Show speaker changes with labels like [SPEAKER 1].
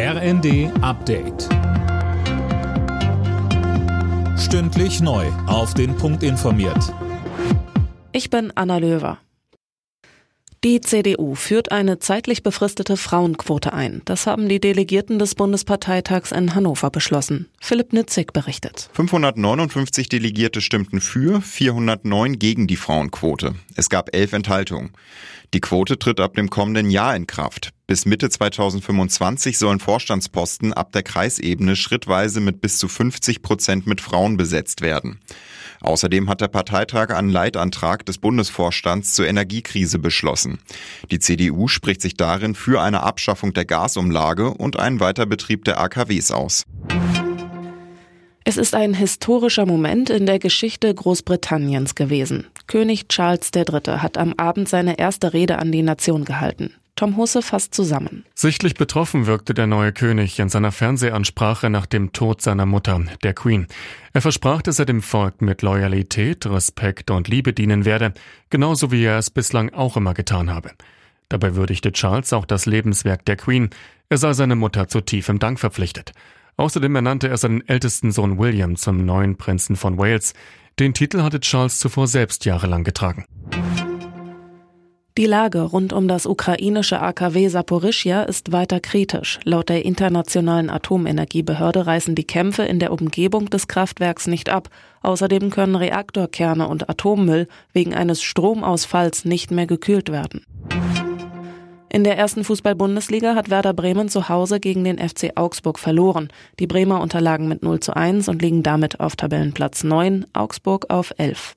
[SPEAKER 1] RND Update. Stündlich neu. Auf den Punkt informiert.
[SPEAKER 2] Ich bin Anna Löwer. Die CDU führt eine zeitlich befristete Frauenquote ein. Das haben die Delegierten des Bundesparteitags in Hannover beschlossen. Philipp Nitzig berichtet.
[SPEAKER 3] 559 Delegierte stimmten für, 409 gegen die Frauenquote. Es gab elf Enthaltungen. Die Quote tritt ab dem kommenden Jahr in Kraft. Bis Mitte 2025 sollen Vorstandsposten ab der Kreisebene schrittweise mit bis zu 50 Prozent mit Frauen besetzt werden. Außerdem hat der Parteitag einen Leitantrag des Bundesvorstands zur Energiekrise beschlossen. Die CDU spricht sich darin für eine Abschaffung der Gasumlage und einen Weiterbetrieb der AKWs aus.
[SPEAKER 2] Es ist ein historischer Moment in der Geschichte Großbritanniens gewesen. König Charles III. hat am Abend seine erste Rede an die Nation gehalten. Tom Husse fasst zusammen.
[SPEAKER 4] Sichtlich betroffen wirkte der neue König in seiner Fernsehansprache nach dem Tod seiner Mutter, der Queen. Er versprach, dass er dem Volk mit Loyalität, Respekt und Liebe dienen werde, genauso wie er es bislang auch immer getan habe. Dabei würdigte Charles auch das Lebenswerk der Queen. Er sei seine Mutter zu tiefem Dank verpflichtet. Außerdem ernannte er seinen ältesten Sohn William zum neuen Prinzen von Wales. Den Titel hatte Charles zuvor selbst jahrelang getragen.
[SPEAKER 2] Die Lage rund um das ukrainische AKW Saporischia ist weiter kritisch. Laut der Internationalen Atomenergiebehörde reißen die Kämpfe in der Umgebung des Kraftwerks nicht ab. Außerdem können Reaktorkerne und Atommüll wegen eines Stromausfalls nicht mehr gekühlt werden. In der ersten Fußball-Bundesliga hat Werder Bremen zu Hause gegen den FC Augsburg verloren. Die Bremer unterlagen mit 0 zu 1 und liegen damit auf Tabellenplatz 9, Augsburg auf 11.